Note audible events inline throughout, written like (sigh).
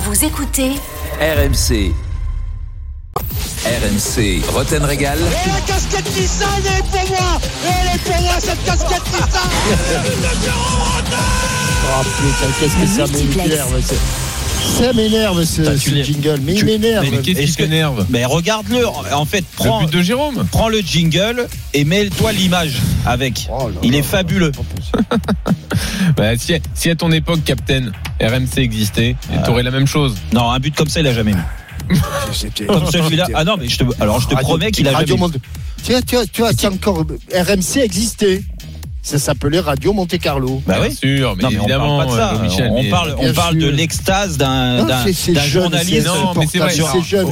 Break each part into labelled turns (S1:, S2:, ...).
S1: Vous écoutez
S2: RMC. RMC, Roten Régal.
S3: Et la casquette Nissan, elle est pour moi Elle est pour moi cette casquette Nissan
S4: Oh putain, qu'est-ce que ça m'énerve c'est- Ça m'énerve ce,
S5: Putain, tu
S4: ce
S5: l'es-
S4: jingle, mais il
S5: tu-
S4: m'énerve.
S5: mais qu'est-ce qui
S6: Est-ce que-
S5: t'énerve?
S6: Mais regarde-le. En fait, prends,
S5: Le but de Jérôme
S6: prends le jingle et mets-toi l'image avec.
S4: Oh là
S6: Il
S4: là
S6: est
S4: là,
S6: fabuleux. (laughs)
S5: bah, si, si à ton époque, Captain, RMC existait, t'aurais la même chose.
S6: Non, un but comme ça, il a jamais mis.
S4: C'était-
S6: Comme (laughs) celui-là. Ah non, mais je te, alors je te
S4: Radio-
S6: promets qu'il a
S4: Radio
S6: jamais mis.
S4: Tu vois, tu vois, tu vois, c'est encore RMC existait. Ça s'appelait Radio Monte Carlo.
S6: Bah
S5: Bien
S6: oui.
S5: sûr, mais
S6: Non, mais on
S5: évidemment,
S6: parle pas de ça.
S5: euh, Michel.
S6: on parle, on
S4: Bien
S6: parle de l'extase d'un journaliste.
S5: Non, mais c'est vrai.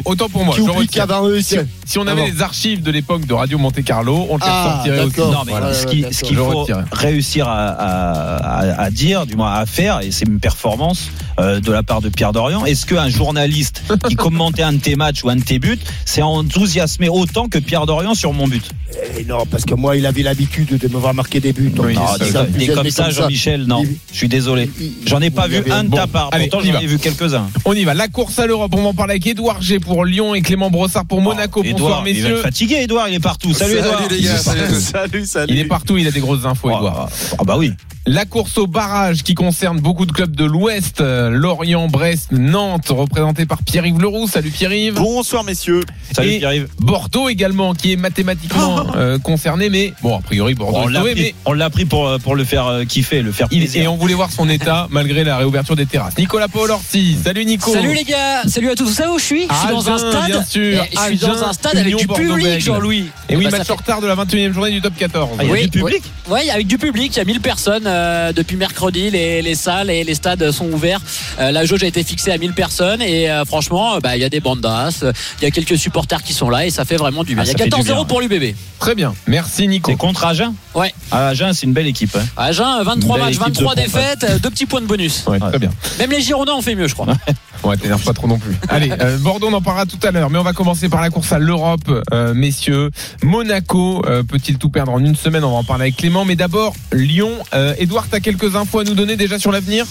S5: Autant pour moi,
S4: qui
S5: je
S4: oublie
S5: retire.
S4: qu'avant eux,
S5: Si, on avait
S4: Ah bon.
S5: les archives de l'époque de Radio Monte Carlo, on te les
S4: Ah,
S5: sortirait aussi.
S4: d'accord.
S6: Non, mais
S4: Voilà,
S6: ce qu'il faut
S5: retire.
S6: réussir à, à- à- à dire, du moins à faire, et c'est une performance euh, de la part de Pierre Dorian, est-ce qu'un journaliste qui (laughs) commentait un de tes matchs ou un de tes buts s'est enthousiasmé autant que Pierre Dorian sur mon but?
S4: Eh non, parce que moi, il avait l'habitude de me voir marquer des buts.
S5: Oui,
S4: il-
S6: Non,
S5: ça,
S6: comme, ça, Jean-Michel, non. Je suis désolé. J'en ai pas vu
S4: avait-
S6: un de ta part.
S5: allez,
S6: Pourtant,
S5: on y
S6: j'en ai vu quelques-uns.
S5: On y va. La course à l'Europe, on va en parler avec Édouard G pour Lyon et Clément Brossard pour Monaco. Bonsoir,
S6: Edouard, il va
S5: messieurs.
S6: être fatigué, Edouard, il est partout. Salut, Edouard.
S7: les gars, salut, salut, salut.
S5: Il est partout, il a des grosses infos, Édouard.
S6: Ah bah oui.
S5: La course au barrage qui concerne beaucoup de clubs de l'Ouest, euh, Lorient, Brest, Nantes, représenté par Pierre-Yves Leroux. Salut Pierre-Yves.
S7: Bonsoir messieurs.
S6: Salut Pierre-Yves.
S5: Bordeaux également, qui est mathématiquement (laughs) euh, concerné, mais bon, a priori Bordeaux
S6: On
S5: est
S6: l'a pris,
S5: mais
S6: on l'a pris pour, euh, pour le faire euh, kiffer, le faire plaisir.
S5: et on voulait voir son état (laughs) malgré la réouverture des terrasses. Nicolas Paul Orsi, salut Nico.
S8: Salut les gars, salut à tous. Vous savez où je suis? Je suis dans un stade.
S5: bien sûr.
S8: Eh, Je suis dans un stade avec du public. Jean-Louis.
S5: Et oui,
S8: Bah,
S5: match
S8: fait-
S5: en retard de la 21e journée du top 14.
S6: Ah, il y a
S8: Oui,
S6: du public
S8: Oui, avec du public, il y a 1000 personnes euh, depuis mercredi. Les, les salles et les stades sont ouverts. Euh, la jauge a été fixée à 1000 personnes et euh, franchement, bah, il y a des bandas, il y a quelques supporters qui sont là et ça fait vraiment du bien.
S6: Ah,
S8: il y a
S6: fait du
S8: 14-0
S6: bien.
S8: pour l'UBB.
S5: Très bien. Merci Nico.
S6: C'est contre Agen
S8: Ouais.
S6: Ah, Agen, c'est une belle équipe. hein.
S8: À Agen, 23
S6: Belle
S8: matchs,
S6: équipe de
S8: 23
S6: pompe.
S8: défaites, euh, deux petits points de bonus.
S5: Ouais, très bien.
S8: Même les Girondins ont fait mieux, je crois. (laughs)
S5: Ouais, t'énerve pas trop non plus. (laughs) Allez, euh, Bordeaux, on en parlera tout à l'heure, mais on va commencer par la course à l'Europe, euh, messieurs. Monaco euh, peut-il tout perdre en une semaine? On va en parler avec Clément, mais d'abord Lyon. Euh, Edouard, t'as quelques infos à nous donner déjà sur l'avenir?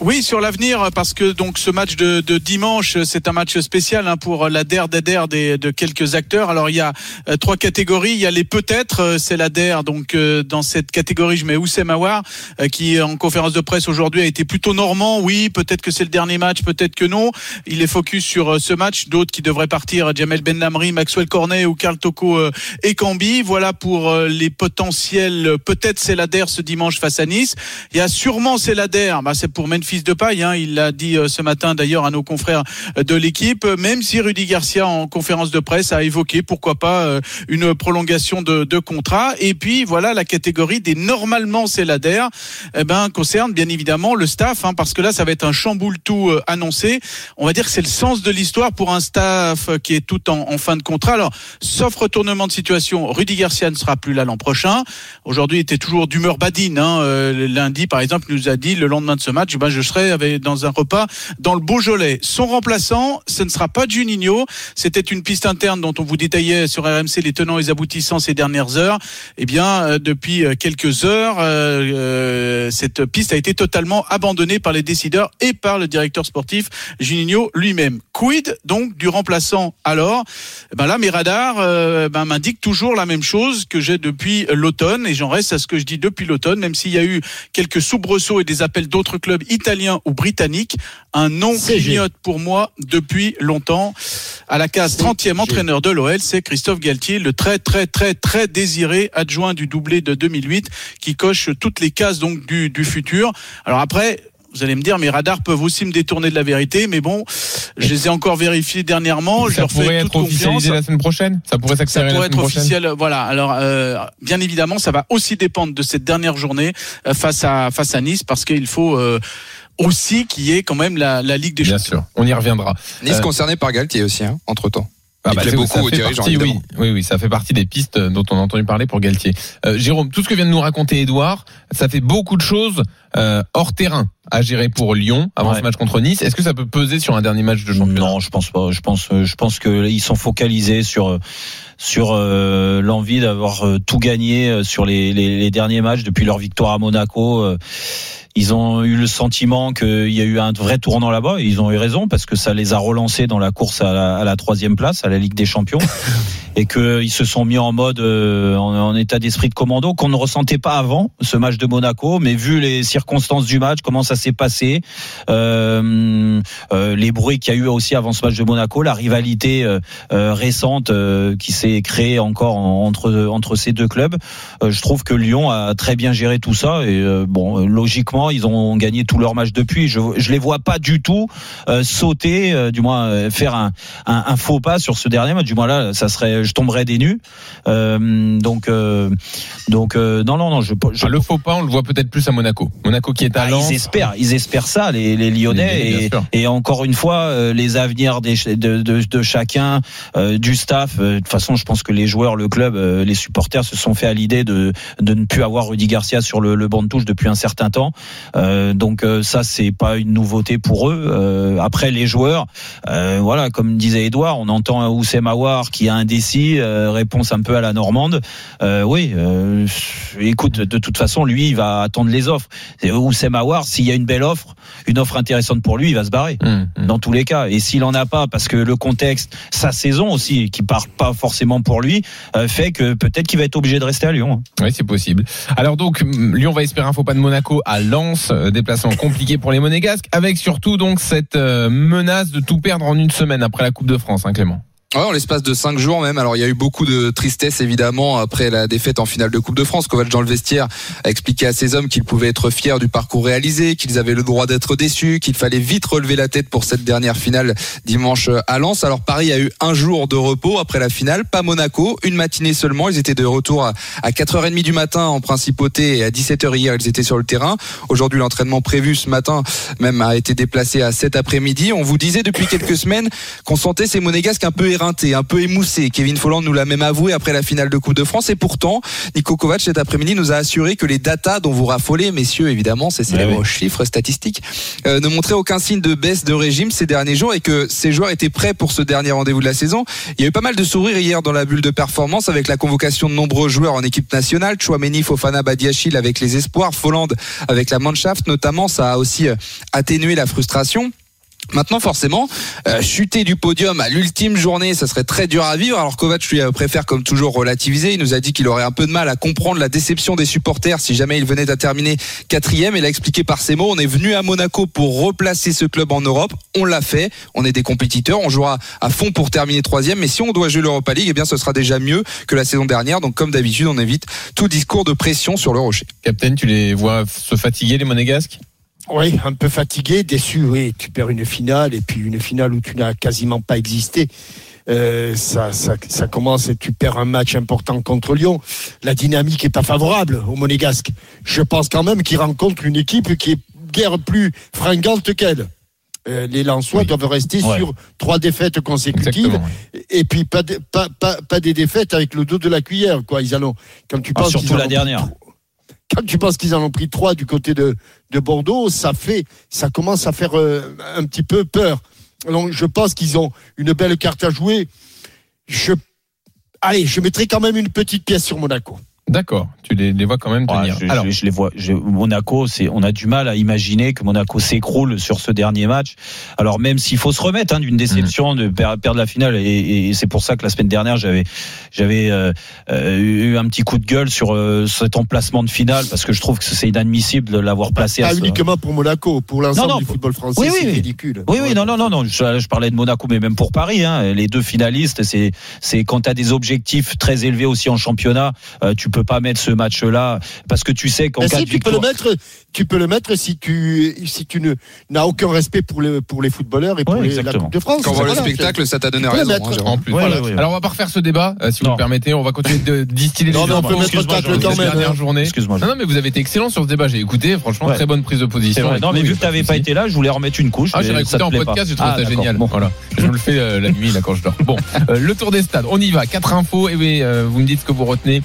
S7: Oui, sur l'avenir, parce que donc ce match de, de dimanche, c'est un match spécial hein, pour la DER des de quelques acteurs. Alors il y a euh, trois catégories. Il y a les peut-être, euh, c'est la. Donc euh, dans cette catégorie, je mets Oussem Aouar, euh, qui en conférence de presse aujourd'hui a été plutôt normand. Oui, peut-être que c'est le dernier match, peut-être que non. Il est focus sur euh, ce match. D'autres qui devraient partir, Jamel Ben Lamri, Maxwell Cornet ou Karl Toko euh, et Cambi. Voilà pour les potentiels. Peut-être c'est la ce dimanche face à Nice. Il y a sûrement c'est la. Bah, c'est pour de paille. Hein. Il l'a dit euh, ce matin d'ailleurs à nos confrères euh, de l'équipe. Même si Rudy Garcia en conférence de presse a évoqué pourquoi pas euh, une prolongation de, de contrat. Et puis voilà la catégorie des normalement DER. Eh ben concerne bien évidemment le staff hein, parce que là ça va être un chamboule tout annoncé. On va dire que c'est le sens de l'histoire pour un staff qui est tout en, en fin de contrat. Alors sauf retournement de situation, Rudy Garcia ne sera plus là l'an prochain. Aujourd'hui, il était toujours d'humeur badine. Hein. Lundi, par exemple, il nous a dit le lendemain de ce match, ben, je serai avec, dans un repas dans le Beaujolais. Son remplaçant, ce ne sera pas Juninho. C'était une piste interne dont on vous détaillait sur RMC les tenants et les aboutissants ces dernières heures. Eh bien, euh, depuis euh, quelques heures, euh, cette piste a été totalement abandonnée par les décideurs et par le directeur sportif Juninho lui-même. Quid donc du remplaçant alors? Eh Ben là, mes radars ben, m'indiquent toujours la même chose que j'ai depuis l'automne et j'en reste à ce que je dis depuis l'automne, même s'il y a eu quelques soubresauts et des appels d'autres clubs italiens ou britanniques. Un nom clignote pour moi depuis longtemps. À la case 30e entraîneur de l'OL, c'est Christophe Galtier, le très très très très désiré adjoint du doublé de 2008 qui coche toutes les cases donc du, du futur. Alors après, vous allez me dire, mes radars peuvent aussi me détourner de la vérité, mais bon, je les ai encore vérifiés dernièrement. je
S5: Ça
S7: leur
S5: pourrait
S7: fais
S5: être
S7: toute confiance.
S5: officialisé la semaine prochaine? Ça pourrait
S7: Ça
S5: s'accélérer la
S7: pourrait
S5: semaine
S7: être
S5: prochaine?
S7: officiel. Voilà. Alors, euh, bien évidemment, ça va aussi dépendre de cette dernière journée euh, face à face à Nice, parce qu'il faut. euh, aussi qui est quand même la, la Ligue des
S5: Bien
S7: Champions.
S5: sûr, on y reviendra.
S1: Nice
S5: Euh,
S1: concerné par Galtier aussi, hein, entre temps.
S5: Ah
S1: Il
S5: bah,
S1: beaucoup
S5: ça
S1: aux
S5: fait
S1: dirigeants,
S5: partie, oui, oui, oui, ça fait partie des pistes dont on a entendu parler pour Galtier. Euh, Jérôme, tout ce que vient de nous raconter Edouard, ça fait beaucoup de choses euh, hors terrain à gérer pour Lyon avant
S6: Ouais.
S5: ce match contre Nice. Est-ce que ça peut peser sur un dernier match de championnat?
S6: Non, je pense pas. Je pense, euh, je pense que ils sont focalisés sur euh, sur euh, l'envie d'avoir euh, tout gagné sur les, les, les derniers matchs depuis leur victoire à Monaco. Ils ont eu le sentiment qu'il y a eu un vrai tournant là-bas. et Ils ont eu raison parce que ça les a relancés dans la course à la, à la troisième place, à la Ligue des Champions, (laughs) et qu'ils se sont mis en mode euh, en, en état d'esprit de commando qu'on ne ressentait pas avant ce match de Monaco. Mais vu les circonstances du match, comment ça s'est passé, euh, euh, les bruits qu'il y a eu aussi avant ce match de Monaco, la rivalité récente qui s'est créée encore en- entre entre ces deux clubs. Je trouve que Lyon a très bien géré tout ça et bon, euh, ils ont gagné tous leurs matchs depuis. Je je les vois pas du tout euh, sauter, euh, du moins euh, faire un, un un faux pas sur ce dernier match. Du moins là, ça serait, je tomberais des nues. Euh, donc euh, donc euh, non non non, je, je
S5: Ah, Le faux pas, on le voit peut-être plus à Monaco. Monaco qui est à
S6: ah,
S5: Lens.
S6: ils espèrent, ils espèrent ça, les, les Lyonnais. Et, et encore une fois, euh, les avenirs des, de, de, de chacun, euh, du staff. euh, de toute façon, je pense que les joueurs, le club, euh, les supporters se sont fait à l'idée de, de ne plus avoir Rudy Garcia sur le, le banc de touche depuis un certain temps. Euh, donc euh, ça, c'est pas une nouveauté pour eux. Euh, après, les joueurs, euh, voilà, comme disait Edouard, on entend Oussem Aouar qui a un décis, euh, réponse un peu à la normande. Euh, oui, euh, écoute, de toute façon, lui, il va attendre les offres. Oussem Aouar, s'il y a une belle offre, une offre intéressante pour lui, il va se barrer.
S5: Hum, hum.
S6: Dans tous les cas. Et s'il en a pas, parce que le contexte, sa saison aussi, qui part pas forcément pour lui, euh, fait que peut-être qu'il va être obligé de rester à Lyon. hein.
S5: Oui, c'est possible. Alors donc, Lyon va espérer un faux pas de Monaco à Lens, euh, déplacement compliqué pour les Monégasques, avec surtout donc cette euh, menace de tout perdre en une semaine après la Coupe de France, hein, Clément.
S1: En l'espace de cinq jours même. Alors il y a eu beaucoup de tristesse évidemment après la défaite en finale de Coupe de France. Kovac dans le vestiaire a expliqué à ses hommes qu'ils pouvaient être fiers du parcours réalisé, qu'ils avaient le droit d'être déçus, qu'il fallait vite relever la tête pour cette dernière finale dimanche à Lens. Alors Paris a eu un jour de repos après la finale, pas Monaco, une matinée seulement. Ils étaient de retour à à 4h30 du matin en principauté et à 17h hier ils étaient sur le terrain. Aujourd'hui l'entraînement prévu ce matin même a été déplacé à cet après-midi. On vous disait depuis quelques semaines qu'on sentait ces monégasques un peu éreintés, un peu émoussés. Kevin Folland nous l'a même avoué après la finale de Coupe de France. Et pourtant, Nico Kovac cet après-midi nous a assuré que les datas dont vous raffolez, messieurs, évidemment, ces célèbres chiffres statistiques, euh, ne montraient aucun signe de baisse de régime ces derniers jours et que ces joueurs étaient prêts pour ce dernier rendez-vous de la saison. Il y a eu pas mal de sourires hier dans la bulle de performance avec la convocation de nombreux joueurs en équipe nationale. Chouameni, Fofana, Badiachil avec les espoirs, Folland avec la Mannschaft notamment. Ça a aussi euh, atténué la frustration. Maintenant, forcément, euh, chuter du podium à l'ultime journée, ça serait très dur à vivre. Alors Kovac lui euh, préfère comme toujours relativiser. Il nous a dit qu'il aurait un peu de mal à comprendre la déception des supporters si jamais il venait à terminer quatrième. Il a expliqué par ces mots, on est venu à Monaco pour replacer ce club en Europe. On l'a fait. On est des compétiteurs. On jouera à fond pour terminer troisième. Mais si on doit jouer l'Europa League, eh bien, ce sera déjà mieux que la saison dernière. Donc, comme d'habitude, on évite tout discours de pression sur le rocher.
S5: Captain, tu les vois se fatiguer les Monégasques?
S4: Oui, un peu fatigué, déçu, oui. Tu perds une finale et puis une finale où tu n'as quasiment pas existé. Euh, ça, ça, ça commence et tu perds un match important contre Lyon. La dynamique est pas favorable au Monégasque. Je pense quand même qu'ils rencontrent une équipe qui est guère plus fringante qu'elle. Euh, les Lensois
S5: Oui.
S4: doivent rester
S6: Ouais.
S4: sur trois défaites consécutives et puis pas, de- pas, pas, pas des défaites avec le dos de la cuillère. Quoi. Ils en ont, quand tu
S6: Ah,
S4: penses
S6: surtout la dernière.
S4: Quand tu penses qu'ils en ont pris trois du côté de, de Bordeaux, ça fait, ça commence à faire euh, un petit peu peur. Donc je pense qu'ils ont une belle carte à jouer. Je, allez, je mettrai quand même une petite pièce sur Monaco.
S5: D'accord, tu les, les vois quand même
S6: Ouais,
S5: tenir.
S6: je,
S5: Alors,
S6: je- je les vois. je- Monaco, c'est, on a du mal à imaginer que Monaco s'écroule sur ce dernier match. Alors même s'il faut se remettre hein, d'une déception de per- perdre la finale, et, et c'est pour ça que la semaine dernière j'avais j'avais euh, euh, eu un petit coup de gueule sur euh, cet emplacement de finale parce que je trouve que c'est inadmissible de l'avoir placé. à
S4: Pas
S6: ce-
S4: uniquement pour Monaco, pour l'ensemble du football français,
S6: Oui, oui,
S4: c'est
S6: oui.
S4: ridicule.
S6: Oui, oui, non, non, non, non. Je, je parlais de Monaco, mais même pour Paris, hein, les deux finalistes, c'est, c'est quand tu as des objectifs très élevés aussi en championnat, euh, tu peux peux pas mettre ce match-là parce que tu sais qu'en
S4: Mais
S6: cas
S4: si,
S6: de
S4: tu peux le mettre, tu peux le mettre si tu si tu ne n'as aucun respect pour les pour les footballeurs et pour
S6: Ouais,
S4: les- la. Coupe de France.
S1: Quand on voit le
S4: Voilà,
S1: spectacle, ça t'a donné
S4: Tu
S1: raison. hein.
S5: En plus.
S6: Ouais,
S5: Voilà.
S6: ouais, ouais.
S5: Alors on va pas refaire ce débat, euh, si vous le permettez. On va continuer de distiller les
S4: Non, mais on peut mettre quand même.
S5: dernière
S4: hein.
S5: journée.
S6: Excuse-moi.
S5: Non, non, mais vous avez été excellent sur ce débat. J'ai écouté, franchement, très bonne prise de position.
S6: Non, mais vu
S5: a
S6: que
S5: de
S6: t'avais pas été là, je voulais remettre une couche.
S5: Ah, j'ai
S6: te
S5: en podcast, j'ai trouvé
S6: Ah,
S5: ça génial.
S6: Bon.
S5: Voilà. Je le fais euh, la nuit, là, quand je dors. Bon, euh, le tour des stades. On y va. Quatre infos. Et euh, vous me dites ce que vous retenez.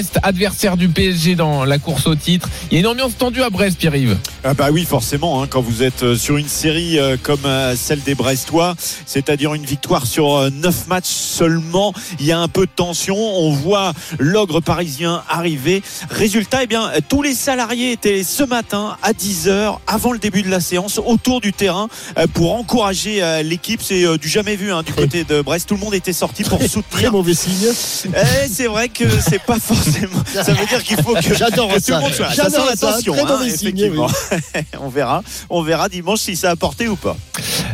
S5: Brest, adversaire du PSG dans la course au titre. Il y a une ambiance tendue à Brest, Pierre-Yves.
S9: Ah bah oui, forcément, hein, quand vous êtes euh, sur une série euh, comme euh, celle des Brestois, c'est-à-dire une victoire sur euh, neuf matchs seulement, il y a un peu de tension. On voit l'ogre parisien arriver. Résultat, eh bien, tous les salariés étaient ce matin à 10h, avant le début de la séance, autour du terrain pour encourager l'équipe. C'est du jamais vu hein, du côté de Brest. Tout le monde était sorti pour
S4: Très
S9: soutenir.
S4: mauvais signe.
S9: Eh, c'est vrai que c'est pas forcément. (laughs) (laughs) Ça veut dire qu'il faut que
S4: J'adore
S9: que tout
S4: ça.
S9: le monde soit Ça sent
S4: ça.
S9: l'attention,
S4: Très
S9: hein, effectivement. (laughs) on verra. On verra dimanche si ça a porté ou pas.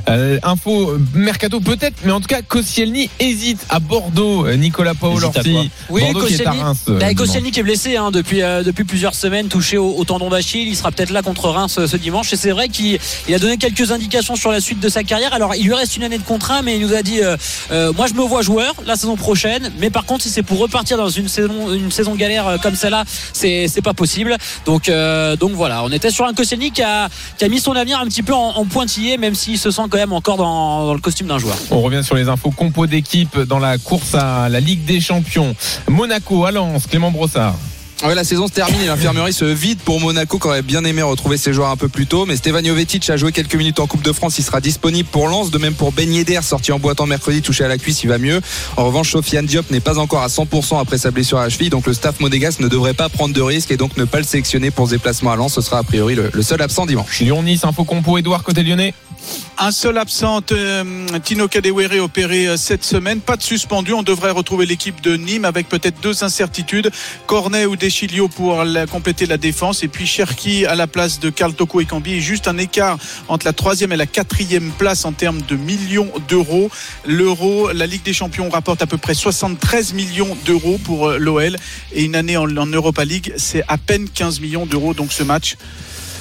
S5: Euh, info euh, mercato peut-être, mais en tout cas Koscielny hésite à Bordeaux. Euh, Nicolas Paul
S6: Hésite à
S5: Orsi.
S6: quoi
S8: Oui,
S5: Bordeaux qui est à
S8: Koscielny.
S5: Reims. euh,
S8: Bah. Koscielny qui est blessé hein, depuis euh, depuis plusieurs semaines, touché au, au tendon d'Achille. Il sera peut-être là contre Reims ce dimanche. Et c'est vrai qu'il il a donné quelques indications sur la suite de sa carrière. Alors il lui reste une année de contrat, mais il nous a dit euh, euh, moi je me vois joueur la saison prochaine. Mais par contre, si c'est pour repartir dans une saison une saison galère comme celle-là, c'est c'est pas possible. Donc euh, donc voilà, on était sur un Koscielny qui a qui a mis son avenir un petit peu en, en pointillé, même s'il se sent encore dans, le costume d'un joueur.
S5: On revient sur les infos compo d'équipe dans la course à la Ligue des Champions. Monaco, à Clément Brossard.
S1: Ouais, la saison se termine et l'infirmerie se vide pour Monaco qui aurait bien aimé retrouver ses joueurs un peu plus tôt. Mais Stefan Jovetic a joué quelques minutes en Coupe de France. Il sera disponible pour Lens. De même pour Ben Yedder, sorti en boitant mercredi, touché à la cuisse, il va mieux. En revanche, Sofiane Diop n'est pas encore à 100% après sa blessure à la cheville. Donc le staff monégasque ne devrait pas prendre de risques et donc ne pas le sélectionner pour ce déplacement à Lens. Ce sera a priori le, le seul absent dimanche.
S5: Lyon-Nice, info compo, Edouard côté lyonnais.
S7: Un seul absent, euh, Tino Kadewere opéré euh, cette semaine. Pas de suspendu. On devrait retrouver l'équipe de Nîmes avec peut-être deux incertitudes. Cornet ou Pour compléter la défense. Et puis Cherki à la place de Karl Toko et Cambi. Juste un écart entre la troisième et la quatrième place en termes de millions d'euros. L'euro, la Ligue des Champions rapporte à peu près 73 millions d'euros pour euh, l'OL. Et une année en, en Europa League, c'est à peine 15 millions d'euros. Donc ce match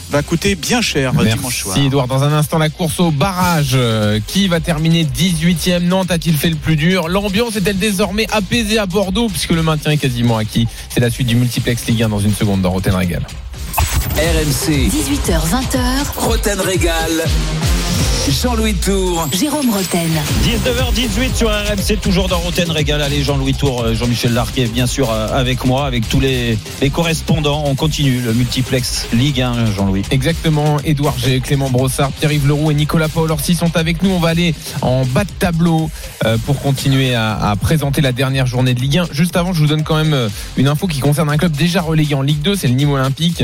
S7: va coûter bien cher euh, dimanche soir.
S5: Merci Edouard. Dans un instant, la course au barrage. Euh, Qui va terminer 18e Nantes a-t-il fait le plus dur? L'ambiance est-elle désormais apaisée à Bordeaux puisque le maintien est quasiment acquis? C'est la suite du multiplex Ligue 1 dans une seconde dans Roten Régal.
S2: RMC,
S10: 18h20h,
S2: Roten Régal. Jean-Louis Tour.
S10: Jérôme Roten.
S6: 19h18 sur RMC, toujours dans Roten Régal. Allez, Jean-Louis Tour, euh, Jean-Michel Larquet, bien sûr, euh, avec moi, avec tous les, les correspondants. On continue le multiplex Ligue 1, Jean-Louis.
S5: Exactement, Édouard G, Clément Brossard, Pierre-Yves Leroux et Nicolas Paul Orsi sont avec nous. On va aller en bas de tableau euh, pour continuer à, à présenter la dernière journée de Ligue 1. Juste avant, je vous donne quand même une info qui concerne un club déjà relégué en Ligue 2, c'est le Nîmes Olympique.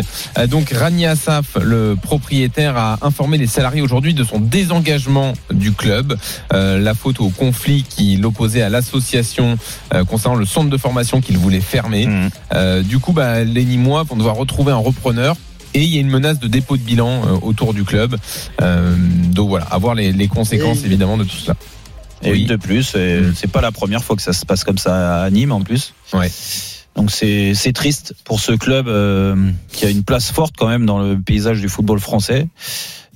S5: Donc Rani Assaf, le propriétaire, a informé les salariés aujourd'hui de son désengagement du club. Euh, la faute au conflit qui l'opposait à l'association euh, concernant le centre de formation qu'il voulait fermer.
S6: Mmh.
S5: Euh, du coup, bah, les Nîmois vont devoir retrouver un repreneur. Et il y a une menace de dépôt de bilan euh, autour du club. Euh, donc voilà, à voir les, les conséquences
S4: Et-
S5: évidemment de tout cela.
S6: Et
S5: Oui.
S6: une de plus, et
S5: Mm.
S6: c'est pas la première fois que ça se passe comme ça à Nîmes en plus.
S5: Ouais.
S6: Donc c'est triste pour ce club euh, qui a une place forte quand même dans le paysage du football français,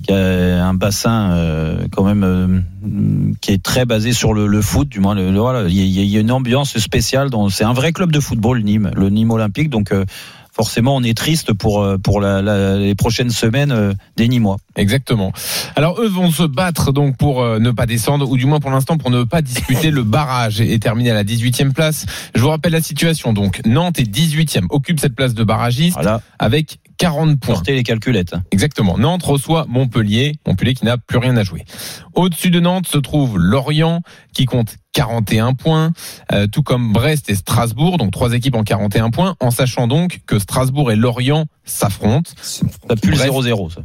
S6: qui a un bassin euh, quand même euh, qui est très basé sur le, foot, du moins le, voilà, il y, a- une ambiance spéciale. C'est un vrai club de football Nîmes, le Nîmes Olympique. Donc forcément on est triste pour euh, pour la, la- les prochaines semaines euh, des Nîmois.
S5: Exactement. Alors eux vont se battre donc pour euh, ne pas descendre, ou du moins pour l'instant pour ne pas disputer le barrage et, et terminer à la 18e place. Je vous rappelle la situation. Donc Nantes est 18e, occupe cette place de barragiste
S6: Voilà,
S5: avec 40 points.
S6: portez les calculettes.
S5: Exactement. Nantes reçoit Montpellier. Montpellier qui n'a plus rien à jouer. Au-dessus de Nantes se trouve Lorient qui compte 41 points, euh, tout comme Brest et Strasbourg, donc trois équipes en 41 points, en sachant donc que Strasbourg et Lorient s'affrontent.
S6: Ça pue le
S5: Bref.
S6: 0-0 ça.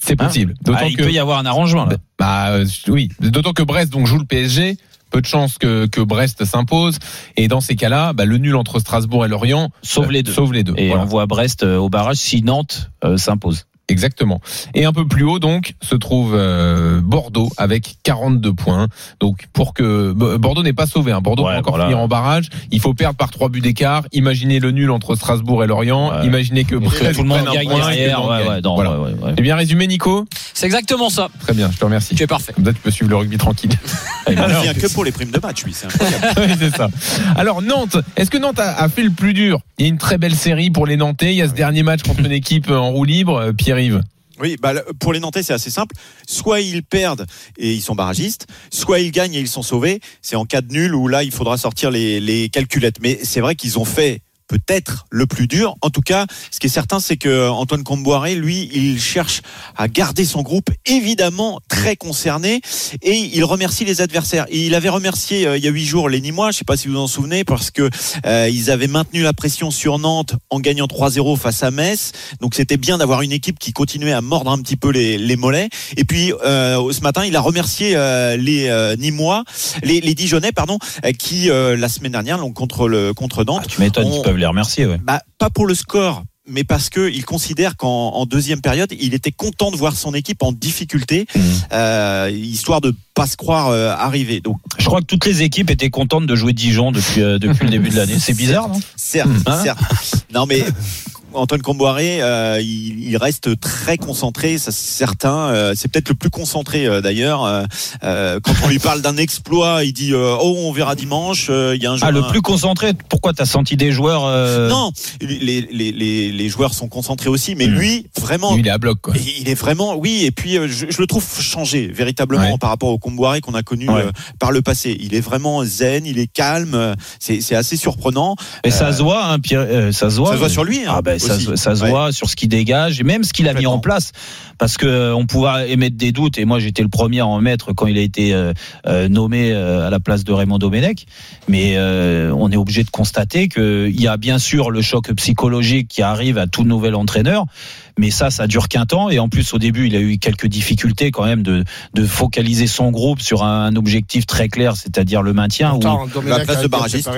S5: C'est possible. D'autant
S6: Ah, il
S5: que
S6: peut y avoir un arrangement là.
S5: bah euh, oui, d'autant que Brest donc joue le PSG. Peu de chances que, que Brest s'impose. Et dans ces cas-là, bah, le nul entre Strasbourg et Lorient
S6: Sauve
S5: euh,
S6: les deux.
S5: Sauve les deux.
S6: Et
S5: Voilà.
S6: on voit Brest euh, au barrage si Nantes euh, s'impose.
S5: Exactement. Et un peu plus haut, donc, se trouve euh, Bordeaux avec 42 points. Donc, pour que Bo- Bordeaux n'est pas sauvé, hein. Bordeaux
S6: Ouais,
S5: peut encore
S6: voilà.
S5: finir en barrage. Il faut perdre par trois buts d'écart. Imaginez le nul entre Strasbourg et Lorient.
S6: Ouais.
S5: Imaginez que Brest
S6: tout le monde gagne
S5: et
S6: derrière. Ouais,
S5: Voilà.
S6: ouais, ouais, ouais.
S5: C'est bien résumé, Nico
S8: C'est exactement ça.
S5: Très bien, je te remercie.
S8: Tu es parfait.
S5: Comme ça, tu peux suivre le rugby tranquille.
S9: Il (laughs)
S5: Alors-
S9: vient que pour les primes de match, lui. C'est incroyable. (laughs)
S5: Oui, c'est ça. Alors Nantes, est-ce que Nantes a, a fait le plus dur? Il y a une très belle série pour les Nantais. Il y a ce dernier match contre une équipe en roue libre, euh,
S9: Oui, bah, pour les Nantais, c'est assez simple. Soit ils perdent et ils sont barragistes, soit ils gagnent et ils sont sauvés. C'est en cas de nul où là, il faudra sortir les calculettes. Mais c'est vrai qu'ils ont fait peut-être le plus dur. En tout cas, ce qui est certain, c'est que Antoine Comboiré, lui, il cherche à garder son groupe évidemment très concerné et il remercie les adversaires. Et il avait remercié euh, il y a huit jours les Nîmois, je sais pas si vous vous en souvenez, parce que euh, ils avaient maintenu la pression sur Nantes en gagnant 3-0 face à Metz. Donc c'était bien d'avoir une équipe qui continuait à mordre un petit peu les, les mollets. Et puis euh, ce matin, il a remercié euh, les euh, Nîmois, les, les Dijonais, pardon, euh, qui euh, la semaine dernière, donc contre le contre Nantes,
S6: Ah, tu m'étonnes les remercier. Ouais.
S9: bah, pas pour le score, mais parce que il considère qu'en en deuxième période, il était content de voir son équipe en difficulté,
S6: Mhm.
S9: euh, histoire de pas se croire euh, arriver. Donc,
S6: Je crois que toutes les équipes étaient contentes de jouer Dijon depuis, euh, depuis le début de l'année. C'est bizarre, non?
S9: certes,
S6: Hein?
S9: certes. Non, mais Antoine Comboiré, euh, il, il reste très concentré, ça c'est certain. Euh, c'est peut-être le plus concentré euh, d'ailleurs. Quand on lui parle d'un exploit, il dit oh on verra dimanche. Il y a un jour.
S6: Ah, le plus concentré. Pourquoi t'as senti des joueurs
S9: Non, les, les, les, les joueurs sont concentrés aussi, mais
S6: Mhm.
S9: lui vraiment.
S5: Lui, il est à bloc, quoi.
S9: Il est vraiment, oui, et puis je, je le trouve changé véritablement
S5: Ouais.
S9: par rapport au Comboiré qu'on a connu
S6: Ouais.
S9: par le passé. Il est vraiment zen, il est calme, c'est assez surprenant.
S6: Et ça se voit, hein, Pierre, ça se voit.
S9: Ça se voit sur lui. hein,
S6: Ah ben ça,
S9: aussi.
S6: ça se
S9: Ouais.
S6: voit sur ce qu'il dégage et même ce qu'il a mis en place parce que euh, on pouvait émettre des doutes et moi j'étais le premier à en mettre quand il a été euh, euh, nommé euh, à la place de Raymond Domenech mais euh, on est obligé de constater que il y a bien sûr le choc psychologique qui arrive à tout nouvel entraîneur mais ça ça dure qu'un temps et en plus au début il a eu quelques difficultés quand même de de focaliser son groupe sur un, un objectif très clair c'est-à-dire le maintien ou
S9: la place de barragiste.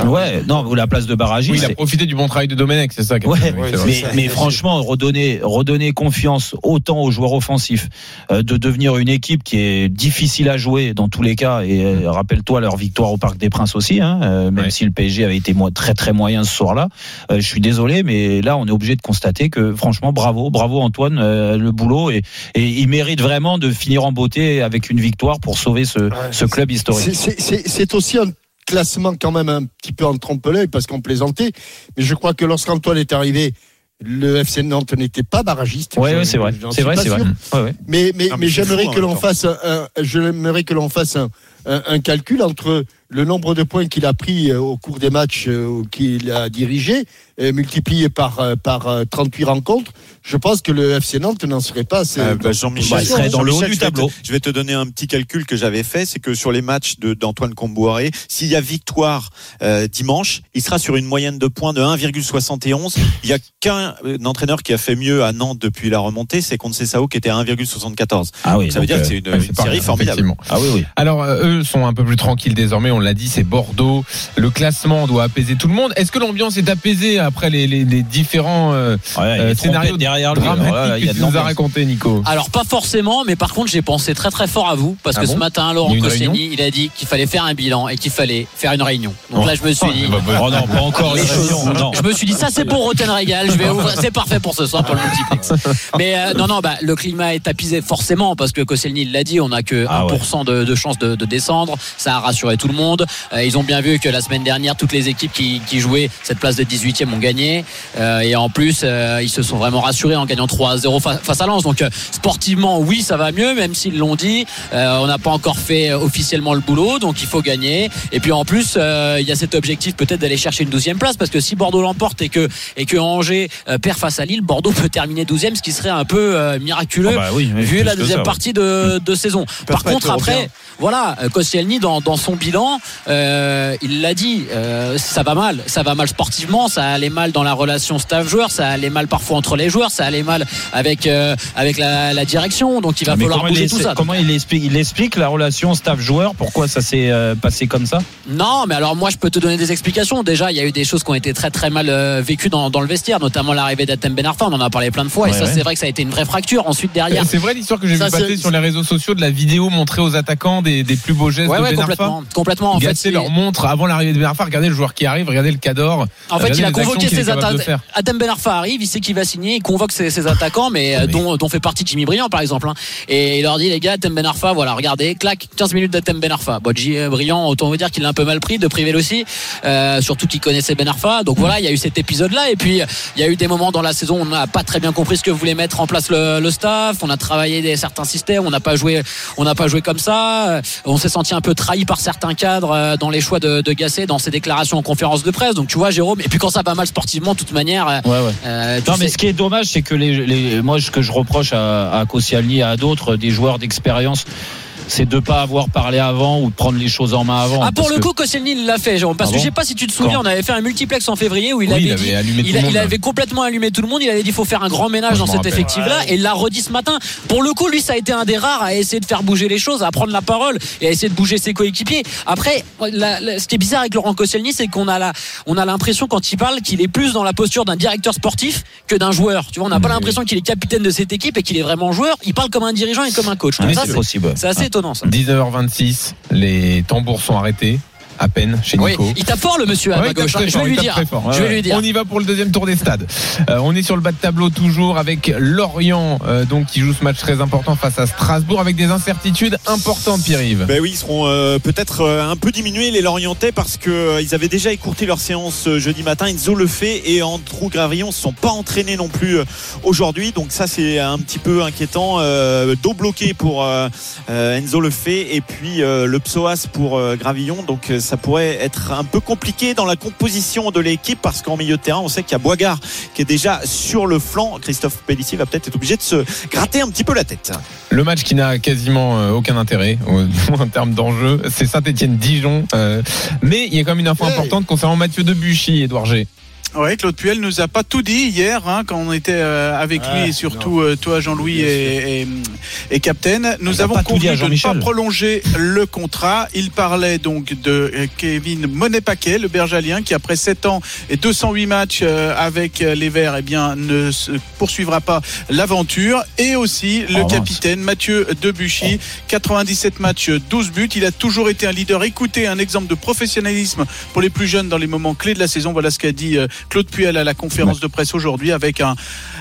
S4: hein.
S6: ouais non ou la place de barragiste
S5: Oui, il a profité du bon travail de Domenech, c'est ça.
S6: Ouais.
S5: Oui,
S6: mais, franchement, redonner, redonner confiance autant aux joueurs offensifs, euh, de devenir une équipe qui est difficile à jouer dans tous les cas. Et euh, rappelle-toi leur victoire au Parc des Princes aussi, hein, euh, même
S5: Ouais.
S6: si le PSG avait été très très moyen ce soir-là. Euh, je suis désolé, mais là, on est obligé de constater que franchement, bravo, bravo Antoine, euh, le boulot et, et il mérite vraiment de finir en beauté avec une victoire pour sauver ce, ce club historique.
S4: c'est aussi un classement quand même un petit peu en trompe-l'œil parce qu'on plaisantait. Mais je crois que lorsqu'Antoine est arrivé, le FC Nantes n'était pas barragiste.
S6: Ouais, c'est vrai, c'est vrai, c'est vrai.
S4: sûr.
S6: Ouais, ouais.
S4: Mais, mais,
S9: mais
S4: mais
S9: c'est
S4: j'aimerais
S9: fou, en
S4: que
S9: même
S4: l'on
S9: temps.
S4: fasse, un, un- j'aimerais que l'on fasse un, un, un calcul entre le nombre de points qu'il a pris euh, au cours des matchs euh, qu'il a dirigés, multiplié par, euh, par euh, 38 rencontres. Je pense que le FC Nantes n'en serait pas. assez-
S9: Euh, bah, Jean-Michel,
S6: Bah, serait dans le haut du
S9: je vais te-
S6: tableau.
S9: Je vais te donner un petit calcul que j'avais fait, c'est que sur les matchs d'Antoine Comboiré, s'il y a victoire euh, dimanche, il sera sur une moyenne de points de 1,71. Il y a qu'un entraîneur qui a fait mieux à Nantes depuis la remontée, c'est Conceição qui était à 1,74.
S6: Ah oui,
S9: Ça veut dire que c'est une,
S5: pas
S9: série formidable.
S6: ah oui, oui.
S5: Alors, euh, eux sont un peu plus tranquilles désormais, on l'a dit, c'est Bordeaux. Le classement doit apaiser tout le monde. Est-ce que l'ambiance est apaisée après les, les- les différents euh,
S6: Ouais, il a
S5: euh, scénarios
S6: derrière lui. il y a de
S5: nous
S6: l'ambiance.
S5: raconté, Nico
S8: Alors pas forcément, mais par contre j'ai pensé très très fort à vous parce
S5: Ah
S8: que
S5: bon
S8: ce matin
S5: Il
S8: Laurent
S5: a
S8: Koscielny il a dit qu'il fallait faire un bilan et qu'il fallait faire une réunion. Donc là je me suis dit,
S6: Oh non, pas encore
S8: Les
S6: une
S8: choses-
S6: réunion, non.
S8: je me suis dit ça c'est pour Roten Régal, je vais ouvrir, c'est parfait pour ce soir pour le multiplex. Mais euh, non non bah le climat est apaisé forcément parce que Koscielny il l'a dit, on a que
S6: Ah
S8: 1% de, de chance de, de descendre, ça a rassuré tout le monde. Euh, ils ont bien vu que la semaine dernière toutes les équipes qui, qui jouaient cette place de 18e ont gagné Euh, et en plus euh, ils se sont vraiment rassurés en gagnant 3 à 0 fa- face à Lens. Donc sportivement oui ça va mieux même s'ils l'ont dit, on n'a pas encore fait officiellement le boulot donc il faut gagner. Et puis en plus il y a cet objectif peut-être d'aller chercher une 12e place parce que si Bordeaux l'emporte et que et que Angers perd face à Lille, Bordeaux (laughs) peut terminer 12e ce qui serait un peu miraculeux
S6: Ah bah oui,
S8: vu la deuxième
S6: ça, ouais.
S8: partie de, de saison. Par contre, après, voilà, Koscielny dans, dans son bilan, Euh, il l'a dit, euh, ça va mal. Ça va mal sportivement, ça allait mal dans la relation staff-joueur, ça allait mal parfois entre les joueurs, ça allait mal avec, euh, avec la, la direction. Donc il va
S6: Mais
S8: falloir
S6: il,
S8: bouger tout ça.
S6: comment il explique, il explique la relation staff-joueur Pourquoi ça s'est euh, passé comme ça?
S8: Non, mais alors moi je peux te donner des explications. Déjà, il y a eu des choses qui ont été très très mal euh, vécues dans, dans le vestiaire, notamment l'arrivée d'Atem Ben Arfa. On en a parlé plein de fois, et ça
S6: ouais.
S8: c'est vrai que ça a été une vraie fracture. Ensuite derrière.
S5: C'est vrai l'histoire que j'ai vu passer sur les réseaux sociaux de la vidéo montrée aux attaquants des, des plus beaux gestes
S8: Ouais,
S5: de
S8: ouais,
S5: Ben Arfa?
S8: complètement, complètement. En fait,
S5: Gasset
S8: c'est-
S5: leur montre avant l'arrivée de Ben Arfa. Regardez le joueur qui arrive, regardez le cador.
S8: En fait, il a convoqué ses attaquants. Adam Ben Arfa arrive, il sait qu'il va signer, il convoque ses, ses attaquants, mais, euh, dont, dont fait partie Jimmy Briand, par exemple. hein. Et il leur dit, les gars, Adam Ben Arfa, voilà, regardez, clac, 15 minutes d'Atem Ben Arfa. Bon, Jimmy Briand, autant vous dire qu'il l'a un peu mal pris, de Privel aussi, euh, surtout qu'il connaissait Ben Arfa. Donc voilà, il y a eu cet épisode-là. Et puis, il y a eu des moments dans la saison où on n'a pas très bien compris ce que voulait mettre en place le, le staff. On a travaillé des, certains systèmes, on n'a pas joué, on n'a pas joué comme ça. Euh, On s'est senti un peu trahi par certains cadres euh, dans les choix de, de Gasset, dans ses déclarations en conférence de presse. Donc tu vois, Jérôme. Et puis quand ça va mal sportivement, de toute manière. euh,
S6: Ouais, ouais.
S8: euh,
S6: Non, mais ce qui est dommage, c'est que les, les- moi, ce que je reproche à, à Koscielny et à d'autres, des joueurs d'expérience, c'est de pas avoir parlé avant ou de prendre les choses en main avant.
S8: Ah pour le
S6: que-
S8: coup Koscielny il l'a fait Jérôme parce
S6: Ah
S8: que
S6: bon
S8: je sais pas si tu te souviens
S6: Quand
S8: on avait fait un multiplex en février où il
S5: Oui,
S8: avait
S5: il
S8: dit
S5: tout
S8: il, il complètement allumé tout le monde il avait dit faut faire un grand ménage
S5: Moi,
S8: dans cet
S5: rappelle.
S8: effectif là et il l'a redit ce matin. Pour le coup lui ça a été un des rares à essayer de faire bouger les choses à prendre la parole et à essayer de bouger ses coéquipiers. Après la- la- ce qui est bizarre avec Laurent Koscielny c'est qu'on a la on a l'impression quand il parle qu'il est plus dans la posture d'un directeur sportif que d'un joueur. Tu vois on n'a pas l'impression qu'il est capitaine de cette équipe et qu'il est vraiment joueur. Il parle comme un dirigeant et comme un coach. Ça,
S6: c'est
S8: c'est-
S6: possible.
S8: c'est assez étonnant ça
S5: 19h26, les tambours sont arrêtés. À peine chez
S8: oui,
S5: Nico.
S8: il tape fort le monsieur à
S5: Ouais,
S8: ma gauche je vais lui dire
S5: très fort.
S8: je vais lui dire
S5: On y va pour le deuxième tour des stades. Euh, on est sur le bas de tableau toujours avec Lorient, euh, donc qui joue ce match très important face à Strasbourg avec des incertitudes importantes, Pierre-Yves.
S9: Ben oui, ils seront euh, peut-être euh, un peu diminués les Lorientais parce que euh, ils avaient déjà écourté leur séance euh, jeudi matin. Enzo le fait et Andrew Gravillon se sont pas entraînés non plus euh, aujourd'hui, donc ça c'est un petit peu inquiétant. Euh, dos bloqué pour euh, euh, Enzo le fait et puis euh, le psoas pour euh, Gravillon, donc euh, ça pourrait être un peu compliqué dans la composition de l'équipe parce qu'en milieu de terrain, on sait qu'il y a Boigard qui est déjà sur le flanc. Christophe Pellissier va peut-être être obligé de se gratter un petit peu la tête.
S5: Le match qui n'a quasiment euh, aucun intérêt (laughs) en termes d'enjeu, c'est Saint-Etienne-Dijon. euh, mais il y a quand même une info importante concernant Mathieu Debuchy, Edouard G.
S7: Ouais, Claude Puel nous a pas tout dit hier hein, quand on était euh, avec lui et surtout euh, toi Jean-Louis et, et, et Captain. Nous avons convenu de ne pas
S6: prolonger
S7: le contrat. Il parlait donc de euh, Kevin Monet-Paquet, le Bergalien, qui après 7 ans et 208 matchs euh, avec les Verts, eh bien ne se poursuivra pas l'aventure. Et aussi le
S6: Oh,
S7: capitaine Mathieu Debuchy, 97 matchs, 12 buts. Il a toujours été un leader. Écoutez, un exemple de professionnalisme pour les plus jeunes dans les moments clés de la saison. Voilà ce qu'a dit euh, Claude Puel à la conférence de presse aujourd'hui avec un.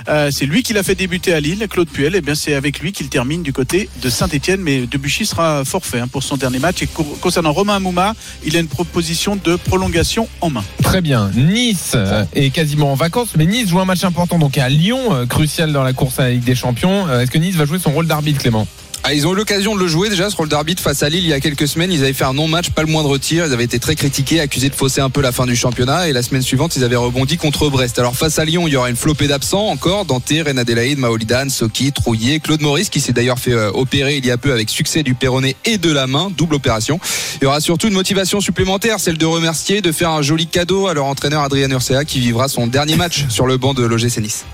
S7: euh, c'est lui qui l'a fait débuter à Lille, Claude Puel. Et bien c'est avec lui qu'il termine du côté de Saint-Etienne. Mais Debuchy sera forfait hein, pour son dernier match. Et co- concernant Romain Mouma, il a une proposition de prolongation en main.
S5: Très bien. Nice euh, est quasiment en vacances, mais Nice joue un match important donc à Lyon, euh, crucial dans la course à la Ligue des Champions. Est-ce que Nice va jouer son rôle d'arbitre, Clément?
S1: Ah, ils ont eu l'occasion de le jouer déjà ce rôle d'arbitre face à Lille il y a quelques semaines. Ils avaient fait un non-match, pas le moindre tir. Ils avaient été très critiqués, accusés de fausser un peu la fin du championnat. Et la semaine suivante, ils avaient rebondi contre Brest. Alors face à Lyon, il y aura une flopée d'absents encore. Dante, Ren Adelaide, Maolidan, Soki, Trouillet, Claude Maurice qui s'est d'ailleurs fait euh, opérer il y a peu avec succès du péroné et de la main, double opération. Il y aura surtout une motivation supplémentaire, celle de remercier, de faire un joli cadeau à leur entraîneur Adrien Urcea qui vivra son dernier match sur le banc de l'OGC Nice.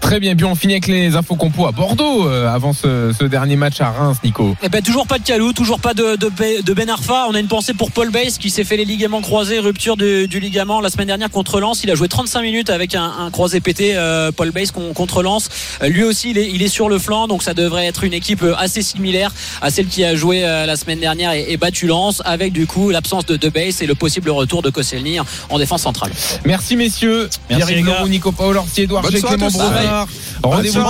S5: Très bien. Et puis on finit avec les infos compos à Bordeaux euh, avant ce, ce dernier match à Reims, Nico.
S8: Eh ben, toujours pas de Calou, toujours pas de, de, de Ben Arfa. On a une pensée pour Paul Bass qui s'est fait les ligaments croisés, rupture de- du ligament la semaine dernière contre Lens. Il a joué 35 minutes avec un, un croisé pété, euh, Paul con- contre Lens. Euh, lui aussi, il est, il est sur le flanc, donc ça devrait être une équipe euh, assez similaire à celle qui a joué euh, la semaine dernière et, et battu Lens, avec du coup l'absence de De Bass et le possible retour de Koscielny en défense centrale.
S5: Merci messieurs.
S6: Merci,
S5: Nico Paul Edouard G, Clément. Rendez-vous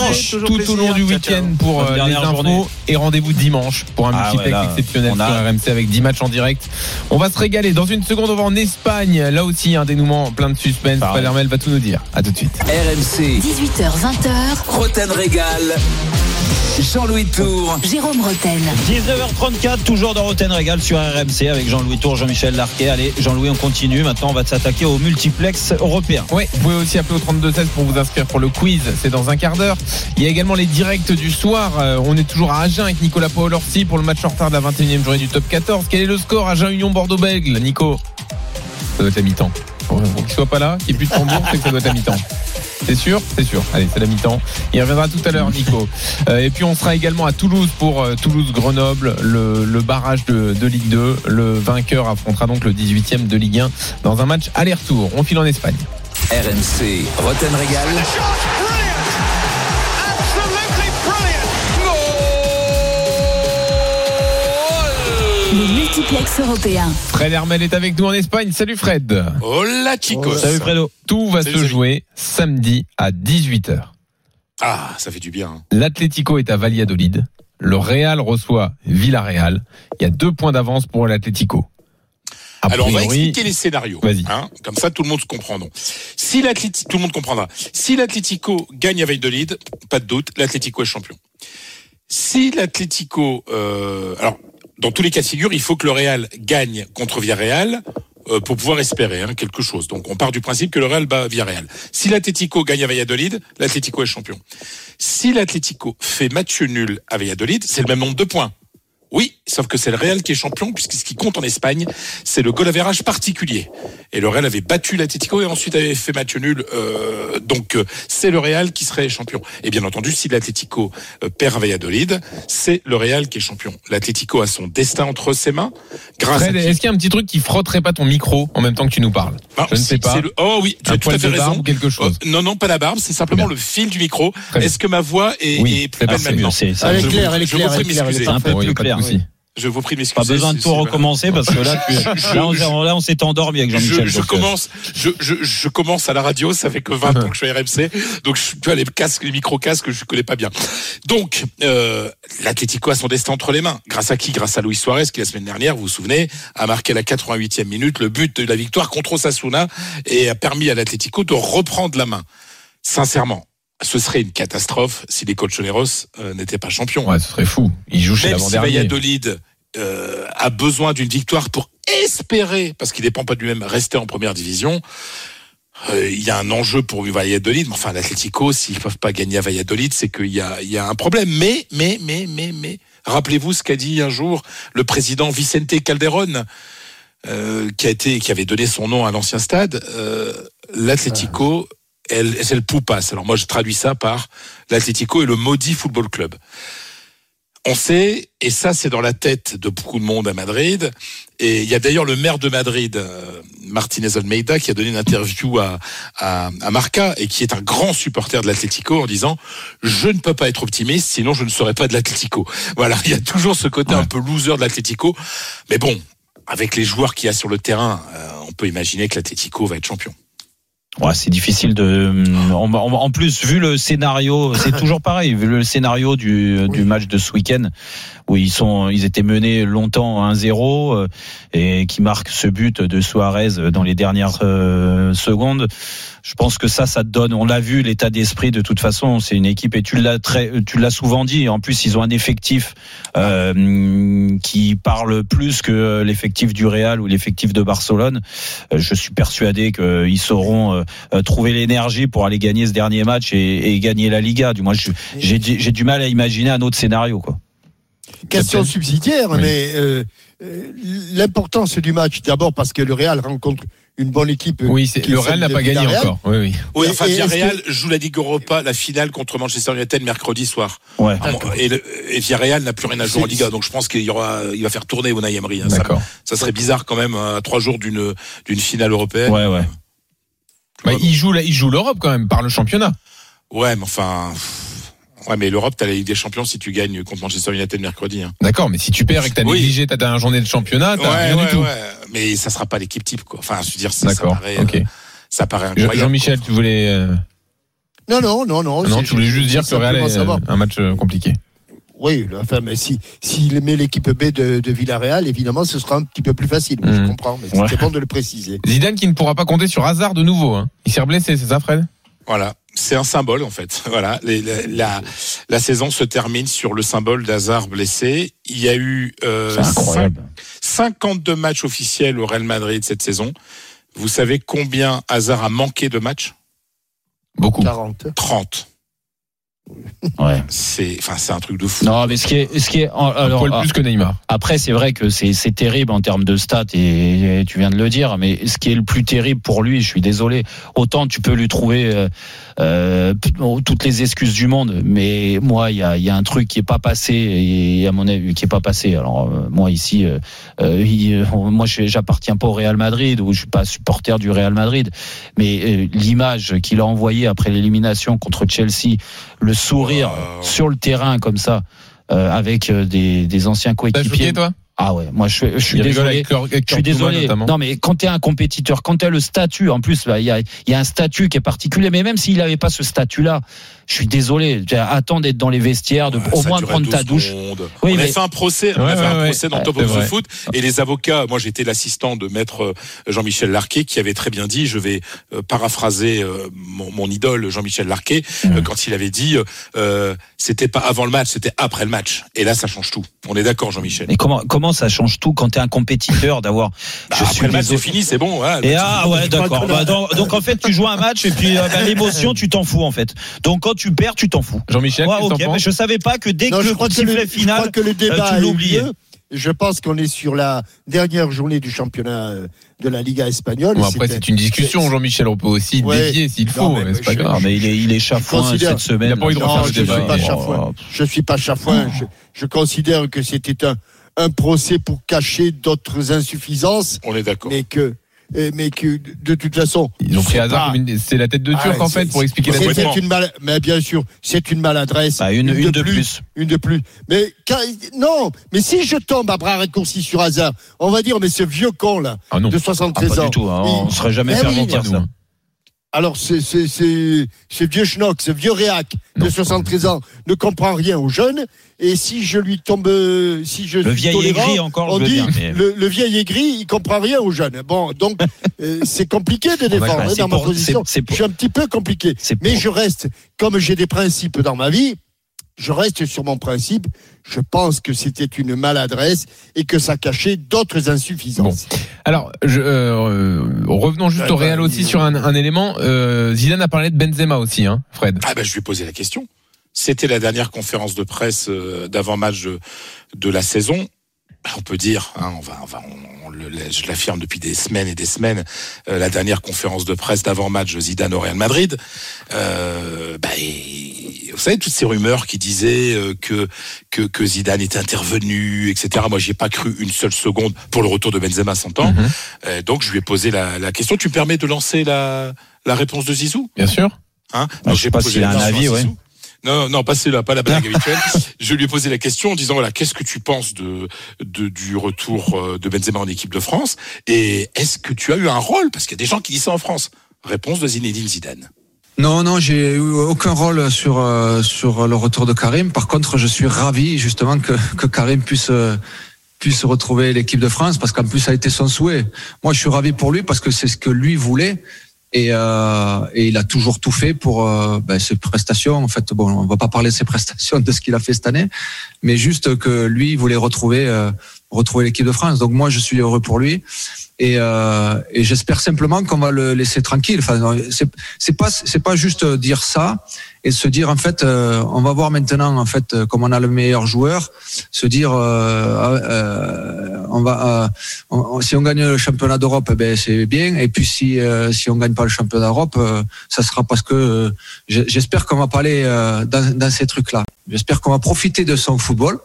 S5: tout
S7: plaisir.
S5: au long du week-end
S7: ciao.
S5: pour euh, les
S6: dernière
S5: infos
S6: journée.
S5: et rendez-vous dimanche pour un
S6: Ah
S5: multiplex
S6: ouais, là,
S5: exceptionnel
S6: on
S5: sur
S6: a-
S5: RMC avec 10 matchs en direct. On va se régaler. Dans une seconde, on va en Espagne. Là aussi, un dénouement plein de suspense. Palermel va tout nous dire. À tout de suite.
S2: RMC,
S10: 18h20h,
S2: Roten Régal. Jean-Louis Tour.
S10: Jérôme Roten.
S6: 19h34, toujours dans Roten Régal sur RMC avec Jean-Louis Tour, Jean-Michel Larquet. Allez, Jean-Louis, on continue. Maintenant, on va s'attaquer au multiplex européen.
S5: Ouais, vous pouvez aussi appeler au 32-16 pour vous inscrire pour le quiz. C'est dans un quart d'heure. Il y a également les directs du soir. Euh, on est toujours à Agen avec Nicolas Paolorsi pour le match en retard de la 21e journée du top 14. Quel est le score Agen Union Bordeaux-Bègle, Nico? Ça doit être à mi-temps. Bon, qu'il soit pas là, qu'il n'y ait plus de tambour, c'est que ça doit être à mi-temps. C'est sûr? C'est sûr. Allez, c'est la mi-temps. Il reviendra tout à l'heure, Nico. Euh, et puis on sera également à Toulouse pour euh, Toulouse-Grenoble, le, le barrage de, de Ligue 2. Le vainqueur affrontera donc le 18e de Ligue 1 dans un match aller-retour. On file en Espagne.
S2: RMC, Roten Régal.
S10: Multiplex européen.
S5: Fred Hermel est avec nous en Espagne. Salut Fred.
S11: Hola chicos.
S6: Salut Fredo.
S5: Tout va
S11: Salut,
S5: se
S11: salut.
S5: jouer samedi à 18h.
S11: Ah, ça fait du bien. hein.
S5: L'Atlético est à Valladolid. Le Real reçoit Villarreal. Il y a deux points d'avance pour l'Atlético.
S11: Alors on va expliquer les scénarios.
S5: Vas-y.
S11: Hein, comme ça tout le monde se comprend. donc. Si l'Atlético, tout le monde comprendra. Si l'Atlético gagne à Valladolid, pas de doute, l'Atlético est champion. Si l'Atlético, euh, alors dans tous les cas de figure, il faut que le Real gagne contre Villarreal euh, pour pouvoir espérer hein, quelque chose. Donc on part du principe que le Real bat Villarreal. Si l'Atlético gagne à Valladolid, l'Atlético est champion. Si l'Atlético fait match nul à Valladolid, c'est le même nombre de points. Oui, sauf que c'est le Real qui est champion, puisque ce qui compte en Espagne, c'est le goal average particulier. Et le Real avait battu l'Atlético et ensuite avait fait match nul. euh, donc euh, c'est le Real qui serait champion. Et bien entendu, si l'Atlético euh, perd à Valladolid, c'est le Real qui est champion. L'Atlético a son destin entre ses mains. Grâce
S5: Fred,
S11: à
S5: est-ce qu'il y a un petit truc qui frotterait pas ton micro en même temps que tu nous parles?
S11: Ah,
S5: Je ne sais pas.
S11: le- Oh oui, tu
S5: Un
S11: as tout à fait raison.
S5: ou quelque chose?
S11: Euh, non, non, pas la barbe, c'est simplement
S5: Bien.
S11: le fil du micro. Est-ce que ma voix est,
S5: Oui,
S11: est plus belle maintenant
S6: C'est ça.
S4: Elle est
S11: Je
S4: claire,
S11: vous-
S4: elle est claire, elle est
S6: un peu plus
S11: Je vous prie de m'excuser.
S6: Pas besoin de tout recommencer parce que là, tu, (laughs)
S11: Je-
S6: là, on,
S11: je-
S6: là, on s'est endormi avec
S11: je,
S6: Jean-Michel.
S11: je
S6: euh,
S11: commence, je, je, je commence à la radio, ça fait que 20 ans que je suis à RMC, donc je, tu vois les casques, les micro casques, je connais pas bien. Donc euh, l'Atlético a son destin entre les mains. Grâce à qui? Grâce à Luis Suarez qui la semaine dernière, vous vous souvenez, a marqué à la 88e minute le but de la victoire contre Osasuna et a permis à l'Atlético de reprendre la main. Sincèrement, ce serait une catastrophe si les Colchoneros euh, n'étaient pas champions.
S5: Ouais, ce serait fou. Il joue chez
S11: Même si. Valladolid euh, a besoin d'une victoire pour espérer, parce qu'il dépend pas de lui-même, rester en première division. euh, Il y a un enjeu pour Valladolid, mais enfin l'Atlético, s'ils peuvent pas gagner à Valladolid, c'est qu'il y a, il y a un problème. Mais, mais, mais, mais, mais, rappelez-vous ce qu'a dit un jour le président Vicente Calderón, euh, qui a été, qui avait donné son nom à l'ancien stade. L'Atlético, elle, c'est le poupas. Alors moi, je traduis ça par l'Atlético est le maudit football club. On sait, et ça c'est dans la tête de beaucoup de monde à Madrid, et il y a d'ailleurs le maire de Madrid, euh, Martinez Almeida, qui a donné une interview à, à, à Marca, et qui est un grand supporter de l'Atlético, en disant « Je ne peux pas être optimiste, sinon je ne serais pas de l'Atlético (laughs) ». Voilà, il y a toujours ce côté un peu loser de l'Atlético, mais bon, avec les joueurs qu'il y a sur le terrain, euh, on peut imaginer que l'Atlético va être champion.
S6: Ouais, c'est difficile de. En, plus, vu le scénario, c'est (laughs) toujours pareil. Vu le scénario du, du match de ce week-end, où ils sont, ils étaient menés longtemps 1-0 euh, et qui marque ce but de Suarez dans les dernières euh, secondes. Je pense que ça, ça te donne. On l'a vu, l'état d'esprit. De toute façon, c'est une équipe et tu l'as très, tu l'as souvent dit. En plus, ils ont un effectif euh, qui parle plus que l'effectif du Real ou l'effectif de Barcelone. Euh, Je suis persuadé qu'ils sauront euh, trouver l'énergie pour aller gagner ce dernier match et, et gagner la Liga. Du moins, j'ai j'ai du mal à imaginer un autre scénario. Quoi.
S4: Question subsidiaire,
S5: Oui.
S4: mais euh, euh, l'importance du match, d'abord parce que le Real rencontre une bonne équipe.
S5: Oui, le Real n'a pas gagné encore. Oui, oui.
S11: Oui,
S4: Et-
S11: enfin,
S4: et est-ce
S11: Villarreal joue la Ligue Europa, la finale contre Manchester United mercredi soir.
S6: Ouais.
S11: Ah, bon, Et, le- et Villarreal n'a plus rien à jouer en Liga, donc je pense qu'il y aura, il va faire tourner Unai Emery. hein. Ça serait bizarre quand même à trois jours d'une d'une finale européenne.
S6: Ouais, ouais.
S5: Bah, il joue il joue l'Europe quand même par le championnat.
S11: Ouais, mais enfin, ouais, mais l'Europe, t'as la Ligue des Champions si tu gagnes contre Manchester United mercredi. Hein.
S5: D'accord, mais si tu perds et que t'as
S11: Oui.
S5: négligé ta dernière journée de championnat, t'as
S11: Ouais,
S5: rien
S11: ouais,
S5: du tout.
S11: ouais. Mais ça sera pas l'équipe type, quoi. Enfin, je veux dire, ça, paraît, euh, ça paraît incroyable.
S5: Jean-Michel, tu voulais. euh,
S4: Non, non, non, non.
S5: Non, tu voulais juste dire que le Real est un match euh, compliqué.
S4: Oui, enfin, mais si s'il met l'équipe B de, de Villarreal, évidemment, ce sera un petit peu plus facile. Je
S5: Mhm.
S4: comprends, mais
S6: Ouais.
S4: c'était bon de le préciser.
S5: Zidane qui ne pourra pas compter sur hasard de nouveau. Hein. Il s'est reblessé, c'est ça, Fred?
S11: Voilà. C'est un symbole, en fait. (laughs) Voilà. La, la, la saison se termine sur le symbole d'Hazard blessé. Il y a eu, euh,
S6: C'est incroyable.
S11: 52 matchs officiels au Real Madrid cette saison. Vous savez combien Hazard a manqué de matchs?
S5: Beaucoup.
S4: 40.
S11: 30.
S6: Ouais.
S11: C'est, enfin, c'est un truc de fou.
S6: Non, mais ce qui est, ce qui est,
S5: Un
S6: alors,
S5: poil plus que Neymar.
S6: Après, c'est vrai que c'est c'est terrible en termes de stats et, et tu viens de le dire, mais ce qui est le plus terrible pour lui, je suis désolé, autant tu peux lui trouver euh, euh, toutes les excuses du monde, mais moi, il y a, il y a un truc qui est pas passé et à mon avis qui est pas passé. Alors euh, moi ici, euh, il- moi je- j'appartiens pas au Real Madrid ou je suis pas supporter du Real Madrid, mais euh, l'image qu'il a envoyée après l'élimination contre Chelsea, le sourire
S11: Wow.
S6: sur le terrain comme ça. euh, avec euh, des, des anciens
S5: T'as
S6: coéquipiers.
S5: toi?
S6: Ah ouais, moi je, je suis désolé.
S5: avec Cor- avec
S6: Je suis désolé.
S5: notamment.
S6: Non, mais quand tu es un compétiteur, quand tu as le statut, en plus, bah, il y, a, il y a un statut qui est particulier, mais même s'il n'avait pas ce statut-là, je suis désolé. Attends d'être dans les vestiaires, de,
S11: Ouais,
S6: au moins prendre
S11: 12
S6: ta douche.
S11: secondes.
S6: Oui,
S11: on
S6: mais-
S11: a fait un procès, on
S5: Ouais,
S11: a fait
S5: ouais,
S11: un
S5: ouais.
S11: procès dans
S6: Ouais,
S11: Top of the. Foot et les avocats, moi j'étais l'assistant de maître euh, Jean-Michel Larquet qui avait très bien dit, je vais euh, paraphraser euh, mon, mon idole Jean-Michel Larquet
S6: Mmh.
S11: euh, quand il avait dit euh, c'était pas avant le match, c'était après le match. Et là ça change tout. On est d'accord Jean-Michel.
S6: Mais comment, comment ça change tout quand tu es un compétiteur d'avoir.
S11: Bah,
S6: je
S11: après
S6: suis
S11: le match c'est fini, c'est bon.
S6: Et ah ouais d'accord. Bah, donc, donc, en fait tu joues un match et puis bah, l'émotion tu t'en fous en fait. Donc quand tu perds tu t'en fous.
S5: Jean-Michel,
S6: Ouais,
S5: qu'est-ce que
S6: ok,
S5: t'en
S6: mais
S5: penses
S6: je savais pas que dès
S4: Non,
S6: que
S4: je
S6: le
S4: crois je
S6: final,
S4: crois que le
S6: euh,
S4: débat
S6: tu
S4: a eu
S6: l'oubliais.
S4: Je pense qu'on est sur la dernière journée du championnat euh, de la Liga espagnole.
S5: Bon, après, c'est une discussion, Jean-Michel. On peut aussi
S4: Ouais.
S5: dévier s'il faut,
S4: mais
S5: mais c'est pas
S4: je-
S5: grave.
S6: Mais il est, il est chafouin
S4: considère-
S6: cette semaine.
S5: Il a pas envie de
S4: Non,
S5: le
S4: je ne
S5: débat.
S4: suis pas chafouin. Je suis pas chafouin. Je, je considère que c'était un, un procès pour cacher d'autres insuffisances,
S11: On est d'accord.
S4: mais que, euh, mais que de toute façon.
S5: Ils ont pris hasard une- C'est la tête de
S4: Ah,
S5: Turc, en
S4: c'est-
S5: fait, pour expliquer la
S11: complètement.
S4: une mal... Mais bien sûr, c'est une maladresse.
S6: Bah, une, une de plus.
S4: Une de plus. Mais quand- non, mais si je tombe à bras raccourcis sur hasard, on va dire, mais ce vieux con là,
S5: Ah
S4: de
S6: Ah,
S4: 73
S6: pas
S4: ans.
S6: du tout. hein, on
S4: il-
S6: ne serait jamais
S4: Eh
S6: fait mentir
S5: nous,
S6: ça.
S4: Alors, c'est c'est- c'est- ce vieux schnock, ce vieux réac de
S5: Non.
S4: 73 ans ne comprend rien aux jeunes. Et si je lui tombe, si je
S6: Le vieil aigri encore,
S4: on
S6: je
S4: dit
S6: mais-
S4: le, le vieil aigri, il comprend rien aux jeunes. Bon, donc (laughs) euh, c'est compliqué de défendre
S6: bah,
S4: hein,
S6: c'est
S4: dans ma position.
S6: c'est- c'est pour-
S4: Je suis un petit peu compliqué.
S6: C'est
S4: Mais je reste, comme j'ai des principes dans ma vie, je reste sur mon principe. Je pense que c'était une maladresse et que ça cachait d'autres insuffisances.
S5: Alors, je, euh, euh, revenons juste
S4: Ouais,
S5: au Real
S4: bah,
S5: aussi sur un, un élément. Euh, Zidane a parlé de Benzema aussi, hein, Fred.
S11: Ah ben je lui ai posé la question. C'était la dernière conférence de presse euh, d'avant-match de, de la saison. Ben, On peut dire, hein, on va, on va, on- on le- je l'affirme depuis des semaines et des semaines, euh, la dernière conférence de presse d'avant-match de Zidane au Real Madrid. Euh, ben, et- vous savez toutes ces rumeurs qui disaient euh, que, que que Zidane était intervenu, etc. Moi, j'y ai pas cru une seule seconde pour le retour de Benzema, s'entend.
S5: Mhm.
S11: Euh, donc, je lui ai posé la, la question. Tu me permets de lancer la, la réponse de Zizou?
S5: Bien sûr.
S11: Hein?
S6: Je sais pas s'il a un
S11: à
S6: avis, ouais.
S11: Zizou. Non, non, pas celle-là, pas la blague habituelle. (laughs) Je lui ai posé la question en disant voilà, qu'est-ce que tu penses de, de du retour euh, de Benzema en équipe de France? Et est-ce que tu as eu un rôle? Parce qu'il y a des gens qui disent ça en France. Réponse de Zinedine Zidane.
S12: Non, non, j'ai eu aucun rôle sur euh, sur le retour de Karim. Par contre, je suis ravi justement que que Karim puisse euh, puisse retrouver l'équipe de France parce qu'en plus ça a été son souhait. Moi, je suis ravi pour lui parce que c'est ce que lui voulait et, euh, et il a toujours tout fait pour euh, ben, ses prestations. En fait, bon, on va pas parler de ses (laughs) prestations de ce qu'il a fait cette année, mais juste que lui il voulait retrouver euh, retrouver l'équipe de France. Donc moi, je suis heureux pour lui. Et, euh, et j'espère simplement qu'on va le laisser tranquille. Enfin, c'est pas c'est pas juste dire ça et se dire en fait euh, on va voir maintenant en fait euh, comme on a le meilleur joueur se dire euh, euh, on va euh, on- si on gagne le championnat d'Europe eh ben c'est bien et puis si euh, si on gagne pas le championnat d'Europe euh, ça sera parce que euh, j'espère qu'on va pas aller euh, dans, dans ces trucs là j'espère qu'on va profiter de son football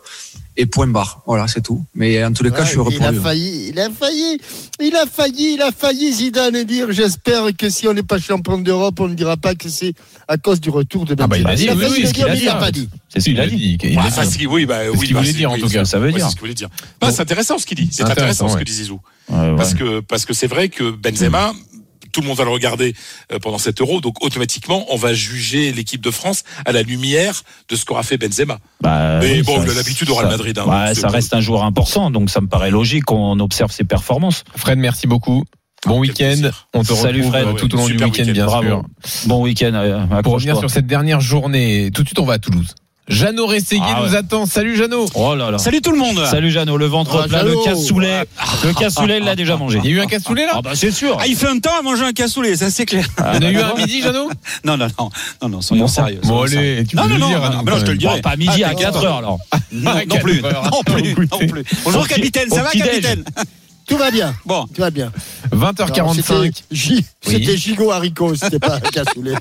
S12: et point barre voilà c'est tout mais en tous les cas je suis heureux
S4: il
S12: pour
S4: a
S12: lui
S4: failli, il a failli, il a failli, il a failli Zidane et dire j'espère que si on n'est pas champion d'Europe, on ne dira pas que c'est à cause du retour de
S5: Ah bah, il a dit,
S4: Benzema.
S5: oui, oui, ce qu'il a dit, hein.
S4: pas.
S6: C'est ce qu'il a dit.
S5: Il a
S11: enfin,
S5: dit.
S11: si- oui, bah,
S5: C'est ce
S11: oui,
S5: qu'il
S11: bah,
S5: voulait
S11: c'est-
S5: dire, en tout
S11: c'est-
S5: cas.
S6: Ça veut dire.
S11: C'est ce qu'il voulait dire. Bah, c'est intéressant ce qu'il dit. C'est
S5: C'est
S11: intéressant, ce que dit Zizou. Parce que c'est vrai que Benzema, tout le monde va le regarder euh, pendant cet Euro, donc automatiquement on va juger l'équipe de France à la lumière de ce qu'aura fait Benzema.
S6: Bah,
S11: Mais
S6: oui,
S11: bon, l'habitude au Real
S6: ça-
S11: Madrid, hein, c'est
S6: ça reste un joueur important, donc ça me paraît logique qu'on observe ses performances.
S5: Fred, merci beaucoup. Bon week-end. On te
S6: Salut,
S5: retrouve
S6: Fred.
S5: euh, tout au long du week-end, bien
S6: Bravo.
S5: sûr.
S6: Bon week-end. euh,
S5: Pour revenir sur cette dernière journée, tout de suite, on va à Toulouse. Jeannot Rességuier
S6: Ah ouais.
S5: nous attend. Salut Jeannot.
S6: Oh là là.
S13: Salut tout le monde.
S6: Salut Jeannot, le ventre
S4: Ah,
S6: plein, le cassoulet. Le cassoulet, il l'a déjà mangé.
S5: Il y a eu un cassoulet là
S6: Ah bah c'est sûr.
S13: Ah, il fait un temps à manger un cassoulet, ça c'est clair.
S5: Il y en a eu un à midi, Jeannot (laughs)
S13: Non, non, non, non, non, soyons sérieux.
S5: Bon, allez, tu
S13: Non,
S5: peux
S13: non,
S5: le
S13: non,
S5: dire.
S13: non, non, je te le dirai.
S6: Bon, pas midi
S13: Ah,
S6: à 4 heures alors.
S13: Non, non plus, non plus, non plus. Bonjour capitaine, ça va capitaine?
S4: Tout va bien.
S13: Bon,
S4: Tout va bien. Alors,
S5: 20h45.
S4: c'était
S5: Oui.
S4: C'était gigot haricot, c'était pas un (laughs) cassoulet.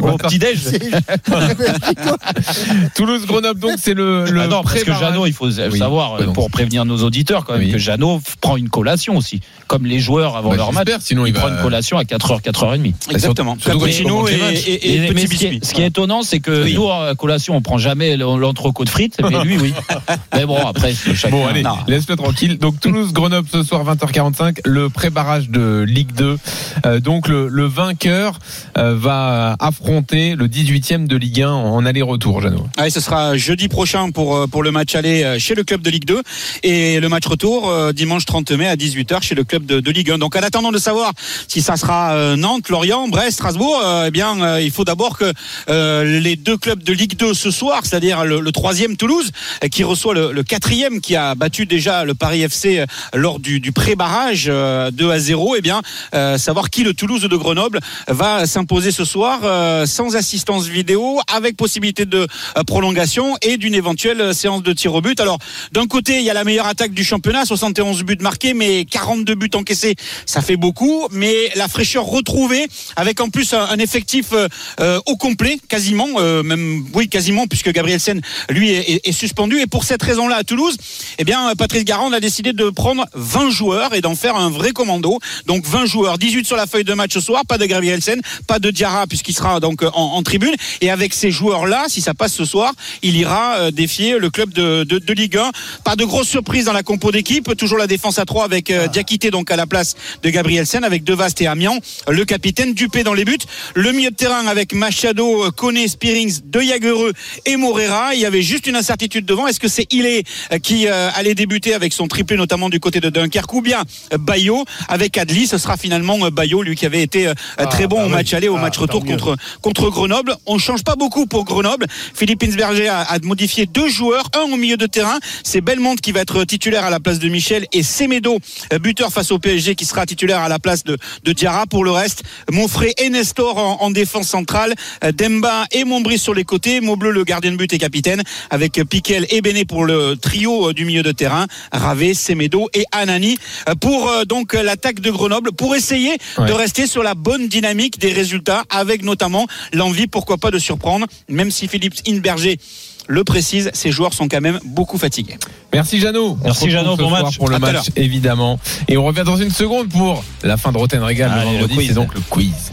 S6: Au petit-déj.
S4: C'est- (laughs)
S5: Toulouse-Grenoble, donc c'est le, le
S6: Ah non, parce que. Jeannot, il faut
S5: Oui,
S6: savoir, pour prévenir nos auditeurs, quand même,
S5: Oui.
S6: que Jeannot prend une collation aussi. Comme les joueurs avant
S5: Bah,
S6: leur match,
S5: sinon
S6: il,
S5: il
S6: prend une collation à 4h, 4h30.
S13: exactement.
S5: surtout
S13: et, et, et
S6: Mais- ce, qui est,
S13: biscuit.
S6: ce qui est étonnant, c'est que
S13: Oui.
S6: nous, à collation, on prend jamais l'entrecôte frites, mais lui, oui. (laughs) mais bon, après, chacun.
S5: Bon, allez, laisse-le tranquille. Donc, Toulouse-Grenoble ce soir, 20h45, le pré-barrage de Ligue 2. Euh, donc, le, vainqueur euh, va affronter le 18e de Ligue 1 en aller-retour, Jeannot.
S13: Ouais, ce sera jeudi prochain pour, euh, le match aller chez le club de Ligue 2 et le match retour dimanche 30 mai à 18h chez le club de, Ligue 1. Donc en attendant de savoir si ça sera Nantes, Lorient, Brest, Strasbourg, eh bien il faut d'abord que les deux clubs de Ligue 2 ce soir, c'est-à-dire le, troisième Toulouse qui reçoit le quatrième qui a battu déjà le Paris FC euh, lors du, pré-barrage euh, 2 à 0, eh bien euh, savoir qui le Toulouse de Grenoble va s'imposer ce soir euh, sans assistance vidéo avec possibilité de euh, prolongation et d'une éventuelle euh, séance de tir au but. Alors d'un côté il y a la meilleure attaque du championnat, 71 buts marqués mais 42 buts encaissés, ça fait beaucoup mais la fraîcheur retrouvée avec en plus un, effectif euh, euh, au complet quasiment euh, même oui quasiment puisque Gabriel Sen lui est, suspendu et pour cette raison-là à Toulouse eh bien Patrice Garand a décidé prendre 20 joueurs et d'en faire un vrai commando. Donc 20 joueurs 18 sur la feuille de match ce soir pas de Gabriel Sen pas de Diarra puisqu'il sera donc en, en tribune. Et avec ces joueurs là si ça passe ce soir il ira euh, défier le club de, de, de Ligue 1 pas de grosse surprise dans la compo d'équipe. Toujours la défense à 3 avec euh, Diakité donc à la place de Gabriel Sen avec Devast et Amiens. Le capitaine Dupé dans les buts. Le milieu de terrain avec Machado Koné Spearings De Jagereux et Morera il y avait juste une incertitude devant. Est-ce que c'est Ilé euh, qui euh, allait débuter avec son triplé notamment du côté de Dunkerque ou bien euh, Bayo avec Adli. Ce sera finalement euh, Bayo lui qui avait été euh, très bon
S4: bah
S13: au
S4: oui.
S13: match aller au
S4: Ah,
S13: match retour contre contre Grenoble. On change pas beaucoup pour Grenoble. Philippe Insberger a, a modifié deux joueurs un au milieu de terrain. C'est Belmonte qui va être titulaire à la place de Michel et Semedo buteur face au PSG qui sera titulaire à la place de, de Diarra. Pour le reste Monfré et Nestor en, en défense centrale Demba et Montbris sur les côtés. Maubleu le gardien de but et capitaine avec Piquel et Béné pour le trio du milieu de terrain. Ravé, Semedo et Anani euh, pour euh, donc euh, l'attaque de Grenoble pour essayer
S5: Ouais.
S13: de rester sur la bonne dynamique des résultats avec notamment l'envie pourquoi pas de surprendre même si Philippe Inberger le précise, ces joueurs sont quand même beaucoup fatigués.
S5: Merci Jeannot.
S6: Merci, Jeannot,
S5: soir
S6: match.
S5: pour le
S13: À
S5: match évidemment. Et on revient dans une seconde pour la fin de Roten Régal le vendredi.
S6: quiz.
S5: C'est donc le quiz.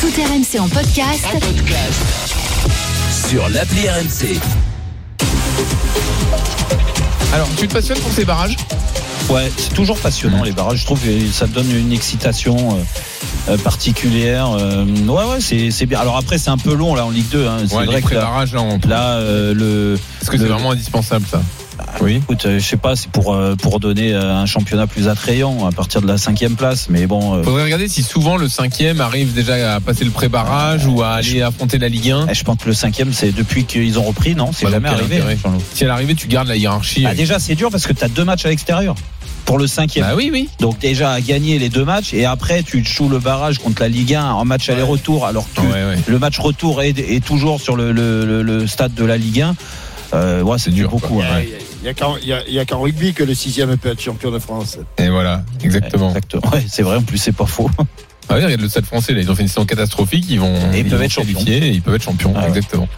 S14: Tout RMC en podcast.
S2: Sur l'appli RMC.
S5: Alors, tu te passionnes pour ces barrages?
S6: Ouais, c'est toujours passionnant les barrages. Je trouve que ça donne une excitation euh, euh, particulière. Euh, ouais, ouais, c'est c'est bien. Alors après, c'est un peu long là en Ligue 2. Hein. C'est
S5: Ouais,
S6: vrai que là,
S5: pré-barrages, là, on...
S6: là, euh, le.
S5: Est-ce que c'est vraiment indispensable ça Oui.
S6: Écoute, euh, je sais pas, c'est pour euh, pour donner euh, un championnat plus attrayant à partir de la cinquième place. Mais bon,
S5: Faudrait regarder si souvent le cinquième arrive déjà à passer le pré-barrage ou à aller affronter la Ligue 1.
S6: eh, je pense que le cinquième, c'est depuis qu'ils ont repris, non? C'est
S5: Bah,
S6: jamais arrivé.
S5: Si à l'arrivée tu gardes la hiérarchie.
S6: Bah, déjà, c'est dur parce que tu as deux matchs à l'extérieur pour le cinquième.
S5: Bah oui, oui.
S6: Donc déjà à gagner les deux matchs et après tu joues le barrage contre la Ligue 1 en match aller-retour alors que
S5: Ouais, ouais.
S6: le match retour est, est toujours sur le, le- le- le stade de la Ligue 1. Euh, ouais, c'est dur beaucoup.
S4: Il n'y a, qu'en- a- a rugby que le sixième peut être champion de France.
S5: Et voilà, exactement.
S6: Exactement. Ouais, c'est vrai, en plus c'est pas faux.
S5: Ah oui, regarde le stade français, là, ils ont fait une saison catastrophique, ils vont
S6: Et ils peuvent être champions.
S5: et ils peuvent être champions,
S6: Ah ouais.
S5: exactement.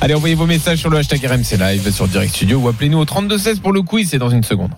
S5: Allez, envoyez vos messages sur le hashtag RMC Live sur Direct Studio ou appelez-nous au 3216 pour le quiz, c'est dans une seconde.